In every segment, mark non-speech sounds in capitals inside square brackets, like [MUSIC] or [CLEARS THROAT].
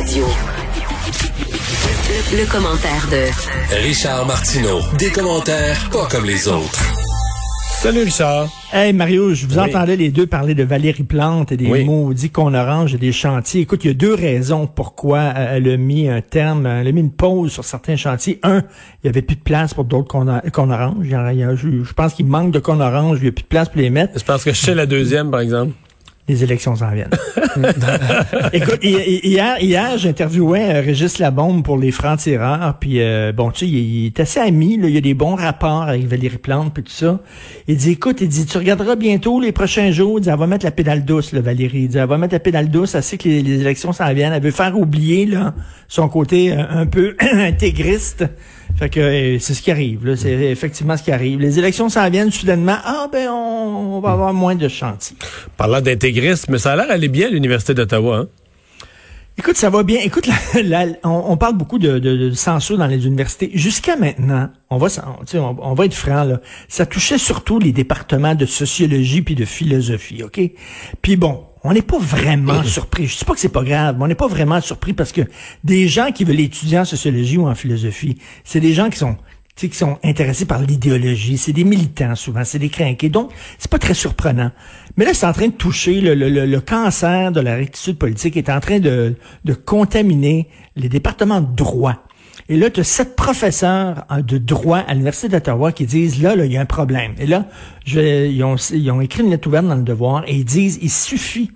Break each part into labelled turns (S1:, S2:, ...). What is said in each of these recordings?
S1: Radio. Le, le commentaire de
S2: Richard Martineau. Des commentaires pas comme les autres.
S3: Salut Richard.
S4: Hey Mario, je vous
S3: Oui.
S4: entendais les deux parler de Valérie Plante et des
S3: Oui.
S4: maudits qu'on orange et des chantiers. Écoute, il y a deux raisons pourquoi euh, elle a mis un terme, elle a mis une pause sur certains chantiers. Un, il y avait plus de place pour d'autres qu'on qu'on orange. Il y a- il y a- je, je pense qu'il manque de qu'on orange, il y a plus de place pour les mettre.
S3: Je pense que je sais la deuxième, par exemple.
S4: Les élections s'en viennent. [LAUGHS] Écoute, hi- hi- hier, hier j'interviewais euh, Régis Labombe pour les francs-tireurs, puis euh, bon, tu sais, il, il est assez ami, là, il y a des bons rapports avec Valérie Plante, puis tout ça. Il dit, écoute, il dit, tu regarderas bientôt les prochains jours, il dit, elle va mettre la pédale douce, là, Valérie. Il dit, elle va mettre la pédale douce, elle sait que les, les élections s'en viennent, elle veut faire oublier, là, son côté euh, un peu [CLEARS THROAT] intégriste. Fait que euh, c'est ce qui arrive, là, c'est effectivement ce qui arrive. Les élections s'en viennent soudainement, ah ben on, on va avoir moins de chantiers.
S3: Parlant d'intégrisme, ça a l'air d'aller bien à l'Université d'Ottawa. Hein?
S4: Écoute, ça va bien. Écoute, [LAUGHS] la- la- on, on parle beaucoup de, de, de censure dans les universités. Jusqu'à maintenant, on va, on, on va être franc là. Ça touchait surtout les départements de sociologie puis de philosophie, ok? Puis bon, on n'est pas vraiment [LAUGHS] surpris. Je dis pas que c'est pas grave, mais on n'est pas vraiment surpris parce que des gens qui veulent étudier en sociologie ou en philosophie, c'est des gens qui sont qui sont intéressés par l'idéologie. C'est des militants souvent, c'est des crinqués. Donc, c'est pas très surprenant. Mais là, c'est en train de toucher le, le- le- le cancer de la rectitude politique est en train de, de contaminer les départements de droit. Et là, tu as sept professeurs hein, de droit à l'Université d'Ottawa qui disent, là, là, il y a un problème. Et là, ils, ont, ils ont écrit une lettre ouverte dans le devoir et ils disent, il suffit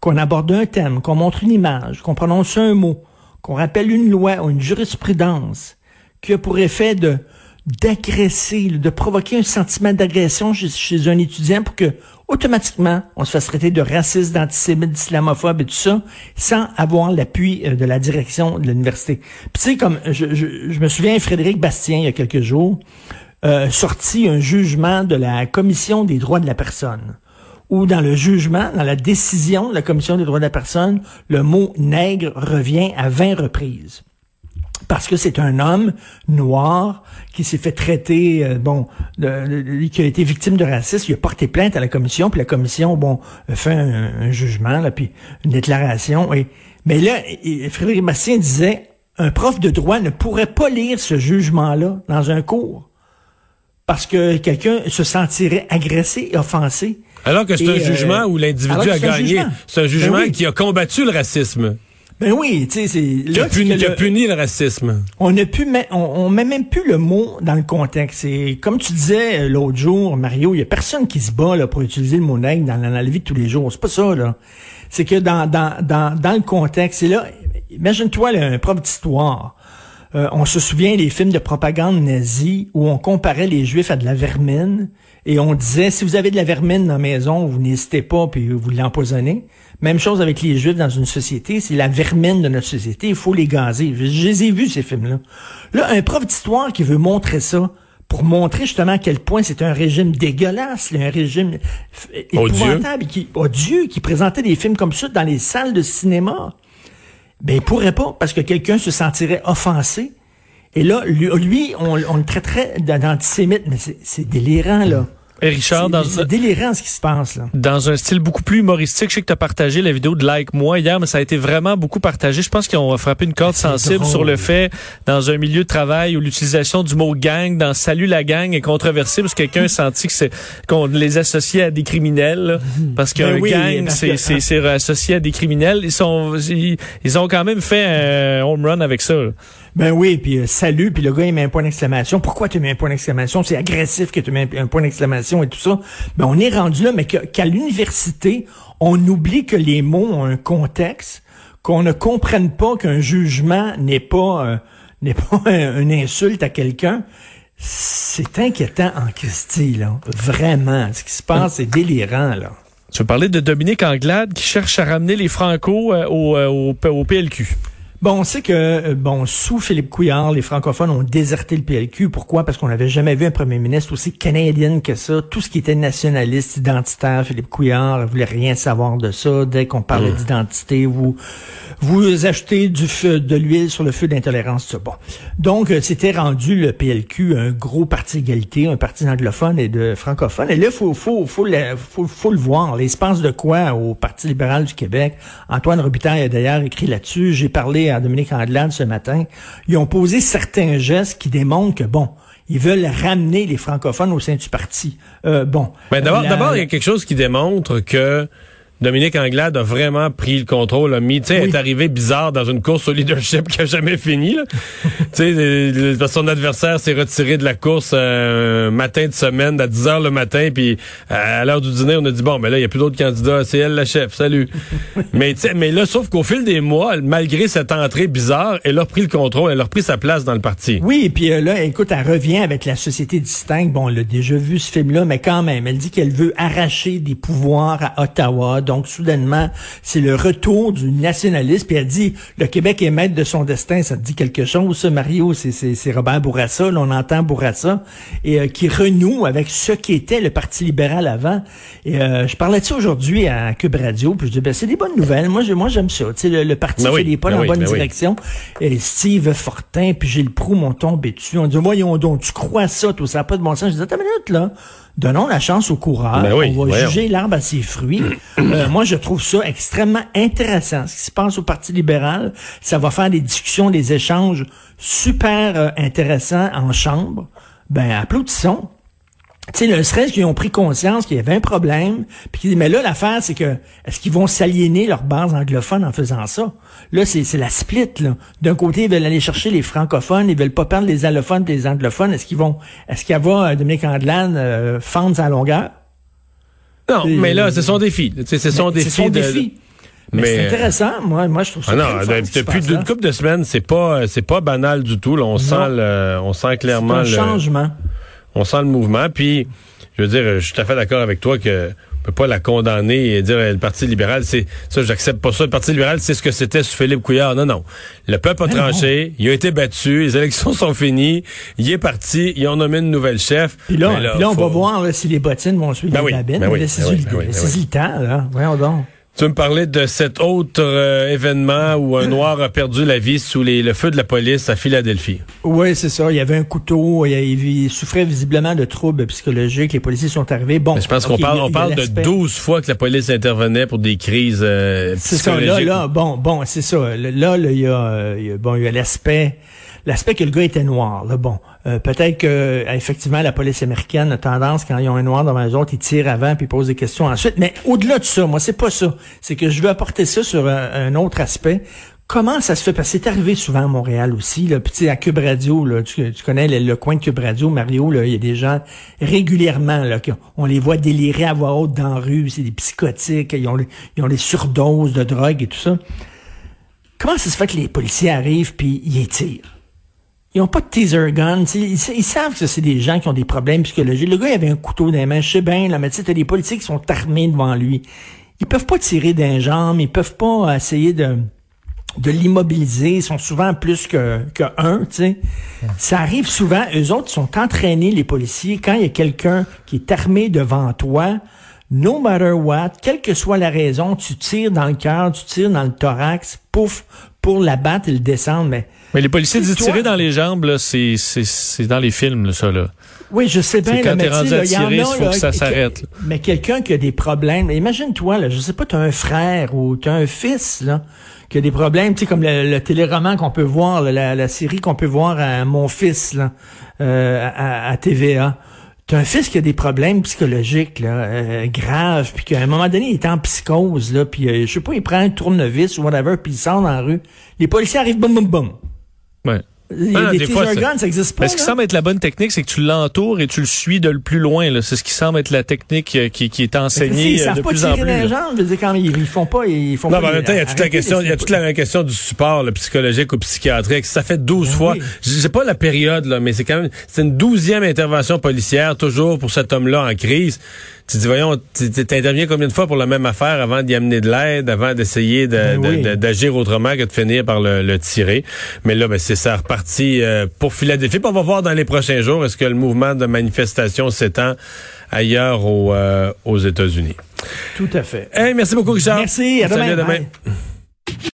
S4: qu'on aborde un thème, qu'on montre une image, qu'on prononce un mot, qu'on rappelle une loi ou une jurisprudence qui a pour effet de d'agresser, de provoquer un sentiment d'agression chez, un étudiant pour que automatiquement on se fasse traiter de raciste, d'antisémite, d'islamophobe et tout ça, sans avoir l'appui euh, de la direction de l'université. Puis tu comme je me souviens, Frédéric Bastien, il y a quelques jours, euh, sorti un jugement de la Commission des droits de la personne où dans le jugement, dans la décision de la Commission des droits de la personne, le mot nègre revient à 20 reprises parce que c'est un homme noir qui s'est fait traiter, euh, bon, de- de- qui a été victime de racisme. Il a porté plainte à la commission, puis la commission, bon, a fait un, un jugement, là, puis une déclaration. Et, mais là, et- Frédéric Bastien disait, un prof de droit ne pourrait pas lire ce jugement-là dans un cours parce que quelqu'un se sentirait agressé et offensé.
S3: Alors que c'est un
S4: euh,
S3: jugement où l'individu a gagné. C'est un jugement
S4: Ben oui.
S3: qui a combattu le racisme,
S4: Ben oui, tu sais, c'est là,
S3: puni,
S4: le-
S3: puni le racisme?
S4: On ne pu met, on, on met même plus le mot dans le contexte. C'est comme tu disais euh, l'autre jour, Mario, il y a personne qui se bat là, pour utiliser le mot nègre dans, la- vie de tous les jours. C'est pas ça là. C'est que dans dans dans dans le contexte, c'est là. Imagine-toi là, un prof d'histoire. Euh, on se souvient des films de propagande nazie où on comparait les Juifs à de la vermine et on disait si vous avez de la vermine dans la maison, vous n'hésitez pas puis vous l'empoisonnez. Même chose avec les Juifs dans une société, c'est la vermine de notre société, il faut les gazer. Je, je les ai vus ces films-là. Là, un prof d'histoire qui veut montrer ça pour montrer justement à quel point c'est un régime dégueulasse, un régime
S3: Odieux.
S4: épouvantable, qui odieux, qui présentait des films comme ça dans les salles de cinéma. Ben, il pourrait pas, parce que quelqu'un se sentirait offensé. Et là, lui, on, on le traiterait d'antisémite, mais c'est délirant, là.
S3: Et Richard,
S4: C'est
S3: dans,
S4: c'est délirant ce qui se passe, là.
S3: dans un style beaucoup plus humoristique, je sais que tu as partagé la vidéo de Like Moi hier, mais ça a été vraiment beaucoup partagé. Je pense qu'ils ont frappé une corde sensible
S4: drôle.
S3: sur le fait, dans un milieu de travail où l'utilisation du mot gang dans Salut la gang est controversée parce que quelqu'un a senti que c'est qu'on les associait à des criminels. là. parce qu'un
S4: Ben oui,
S3: gang, c'est c'est- c'est associé à des criminels. Ils sont ils, ils ont quand même fait un home run avec ça. là.
S4: Ben oui, puis euh, salut, puis le gars il met un point d'exclamation. Pourquoi tu mets un point d'exclamation? C'est agressif que tu mets un, point d'exclamation et tout ça. Ben on est rendu là, mais qu'à l'université, on oublie que les mots ont un contexte, qu'on ne comprenne pas qu'un jugement n'est pas euh, n'est pas [LAUGHS] un- une insulte à quelqu'un. C'est inquiétant en Christie, là. Vraiment. Ce qui se passe, c'est délirant, là.
S3: Tu veux parler de Dominique Anglade qui cherche à ramener les Franco euh, au, euh, au, au PLQ.
S4: Bon, on sait que, euh, bon, sous Philippe Couillard, les francophones ont déserté le PLQ. Pourquoi? Parce qu'on n'avait jamais vu un premier ministre aussi canadien que ça. Tout ce qui était nationaliste, identitaire, Philippe Couillard ne voulait rien savoir de ça. Dès qu'on parlait mmh. d'identité, vous, vous achetez du feu, de l'huile sur le feu d'intolérance, Bon. Donc, euh, c'était rendu le PLQ un gros parti d'égalité, un parti anglophone et de francophone. Et là, il faut, faut, faut, faut, faut, le voir. Passe de quoi au Parti libéral du Québec? Antoine Robitaille a d'ailleurs écrit là-dessus. J'ai parlé à Dominique Andelade ce matin. Ils ont posé certains gestes qui démontrent que, bon, ils veulent ramener les francophones au sein du parti. Euh, bon.
S5: Mais d'abord, d'abord, il y a quelque chose qui démontre que Dominique Anglade a vraiment pris le contrôle, a mis, tu sais, est arrivé bizarre dans une course au leadership qui a jamais fini, [LAUGHS] tu sais, son adversaire s'est retiré de la course euh, matin de semaine, à 10 heures le matin, puis à l'heure du dîner, on a dit, bon, mais là, il y a plus d'autres candidats, c'est elle la chef, salut. [LAUGHS] mais, mais là, sauf qu'au fil des mois, malgré cette entrée bizarre, elle a repris le contrôle, elle a repris sa place dans le parti.
S4: Oui, et puis euh, là, écoute, elle revient avec la société distincte. Bon, on l'a déjà vu, ce film-là, mais quand même, elle dit qu'elle veut arracher des pouvoirs à Ottawa, donc, soudainement, c'est le retour du nationalisme. Puis elle dit, le Québec est maître de son destin. Ça te dit quelque chose, ça, Mario? C'est Robert Bourassa. Là, on entend Bourassa. Et euh, qui renoue avec ce qui était le Parti libéral avant. Et euh, je parlais de ça aujourd'hui à Cube Radio. Puis je dis, ben, c'est des bonnes nouvelles. Moi, moi j'aime ça. Tu sais, le, parti ben fait des pas ben dans la bonne ben direction. Et Steve Fortin, puis Gilles Proux m'ont tombé dessus. On dit, voyons donc, tu crois ça, tout ça n'a pas de bon sens. Je dis, attends une minute, là. Donnons la chance au coureur. Ben on va juger l'arbre à ses fruits. Euh, [CLEARS THROAT] moi, je trouve ça extrêmement intéressant. Ce qui se passe au Parti libéral, ça va faire des discussions, des échanges super euh, intéressants en chambre. Ben, applaudissons tu sais, le stress qu'ils ont pris conscience qu'il y avait un problème, puis mais là l'affaire c'est que est-ce qu'ils vont s'aliéner leur base anglophone en faisant ça? Là c'est c'est la split là. D'un côté ils veulent aller chercher les francophones, ils veulent pas perdre les allophones, les anglophones. Est-ce qu'ils vont est-ce qu'il y va euh, Dominique Andelane euh, fendre sa longueur?
S5: Non, mais là c'est son défi. C'est son défi.
S4: C'est son défi. Mais, c'est intéressant, moi, moi je trouve ça. Ah
S5: non, depuis une couple de semaines, c'est pas, c'est pas banal du tout. Là. On sent, le, on sent clairement un le
S4: changement
S5: on sent le mouvement. Puis, je veux dire, je suis tout à fait d'accord avec toi que on peut pas la condamner et dire le Parti libéral, c'est ça, j'accepte pas ça. Le Parti libéral, c'est ce que c'était sous Philippe Couillard. Non, non. Le peuple a tranché, il a été battu, les élections sont finies, il est parti, ils ont nommé une nouvelle chef.
S4: Puis là, on va voir si les bottines vont suivre ben les babines. Ben oui, c'est ben oui, le temps, là. Voyons donc.
S5: Tu me parlais de cet autre euh, événement où un noir a perdu la vie sous les, le feu de la police à Philadelphie?
S4: Oui, c'est ça. Il y avait un couteau. Il, souffrait visiblement de troubles psychologiques. Les policiers sont arrivés. Bon,
S5: je pense qu'on parle, on parle de 12 fois que la police intervenait pour des crises euh,
S4: C'est ça. Là, là, bon, bon, c'est ça. Là, il y a, bon, il y a l'aspect l'aspect que le gars était noir. Là, bon, euh, peut-être que euh, effectivement la police américaine a tendance quand ils ont un noir devant les autres, ils tirent avant puis ils posent des questions ensuite. Mais au-delà de ça, moi c'est pas ça. C'est que je veux apporter ça sur un, autre aspect. Comment ça se fait? Parce que c'est arrivé souvent à Montréal aussi. Là. Puis, à Cube Radio, là, tu, connais le, coin de Cube Radio, Mario, là, il y a des gens régulièrement, là, on les voit délirer à voix haute dans la rue, c'est des psychotiques, ils ont, ils ont des surdoses de drogue et tout ça. Comment ça se fait que les policiers arrivent puis ils tirent? Ils ont pas de teaser gun. Ils, ils, savent que c'est des gens qui ont des problèmes psychologiques. Le gars, il avait un couteau dans les mains. Je sais bien, là, mais tu sais, t'as des policiers qui sont armés devant lui. Ils peuvent pas tirer d'un jambe. Ils peuvent pas essayer de de l'immobiliser. Ils sont souvent plus que, que un. Ça arrive souvent. Eux autres sont entraînés, les policiers, quand il y a quelqu'un qui est armé devant toi, no matter what, quelle que soit la raison, tu tires dans le cœur, tu tires dans le thorax, pouf, pour l'abattre et le descendre, mais
S3: mais les policiers disent tirer dans les jambes, là, c'est, c'est, c'est dans les films, là, ça, là.
S4: Oui, je sais bien.
S3: Quand t'es rendu à tirer, il faut que ça s'arrête.
S4: Mais quelqu'un qui a des problèmes, imagine-toi, là, je sais pas, tu as un frère ou tu as un fils, là, qui a des problèmes, tu sais, comme le, téléroman qu'on peut voir, la, la, série qu'on peut voir à Mon Fils, là, euh, à, à TVA. T'as un fils qui a des problèmes psychologiques là, euh, graves, puis qu'à un moment donné, il est en psychose, là, puis euh, je sais pas, il prend un tournevis ou whatever, puis il sort dans la rue. Les policiers arrivent, boum, boum, boum.
S3: Ouais.
S4: Les, des fois, guns, ça existe pas.
S3: Mais ce qui semble être la bonne technique, c'est que tu l'entoures et tu le suis de le plus loin. C'est ce qui semble être la technique euh, qui, qui est enseignée
S4: ils
S3: euh, de plus en plus.
S4: Les gens, je veux dire, quand ils, font pas, ils font
S5: non,
S4: pas.
S5: en même temps, il y a toute la question, il y a toute la question du support, le psychologique ou psychiatrique. Ça fait 12 ben fois. j'ai pas la période, là, mais c'est quand même, c'est une douzième intervention policière, toujours pour cet homme-là en crise tu dis, voyons, tu interviens combien de fois pour la même affaire avant d'y amener de l'aide, avant d'essayer ben d'agir autrement que de finir par le, tirer? Mais là, ben, c'est ça reparti euh, pour Philadelphie. Puis on va voir dans les prochains jours, est-ce que le mouvement de manifestation s'étend ailleurs aux, euh, aux États-Unis?
S4: Tout à fait.
S5: Hey, merci beaucoup, Richard.
S4: Merci, à demain.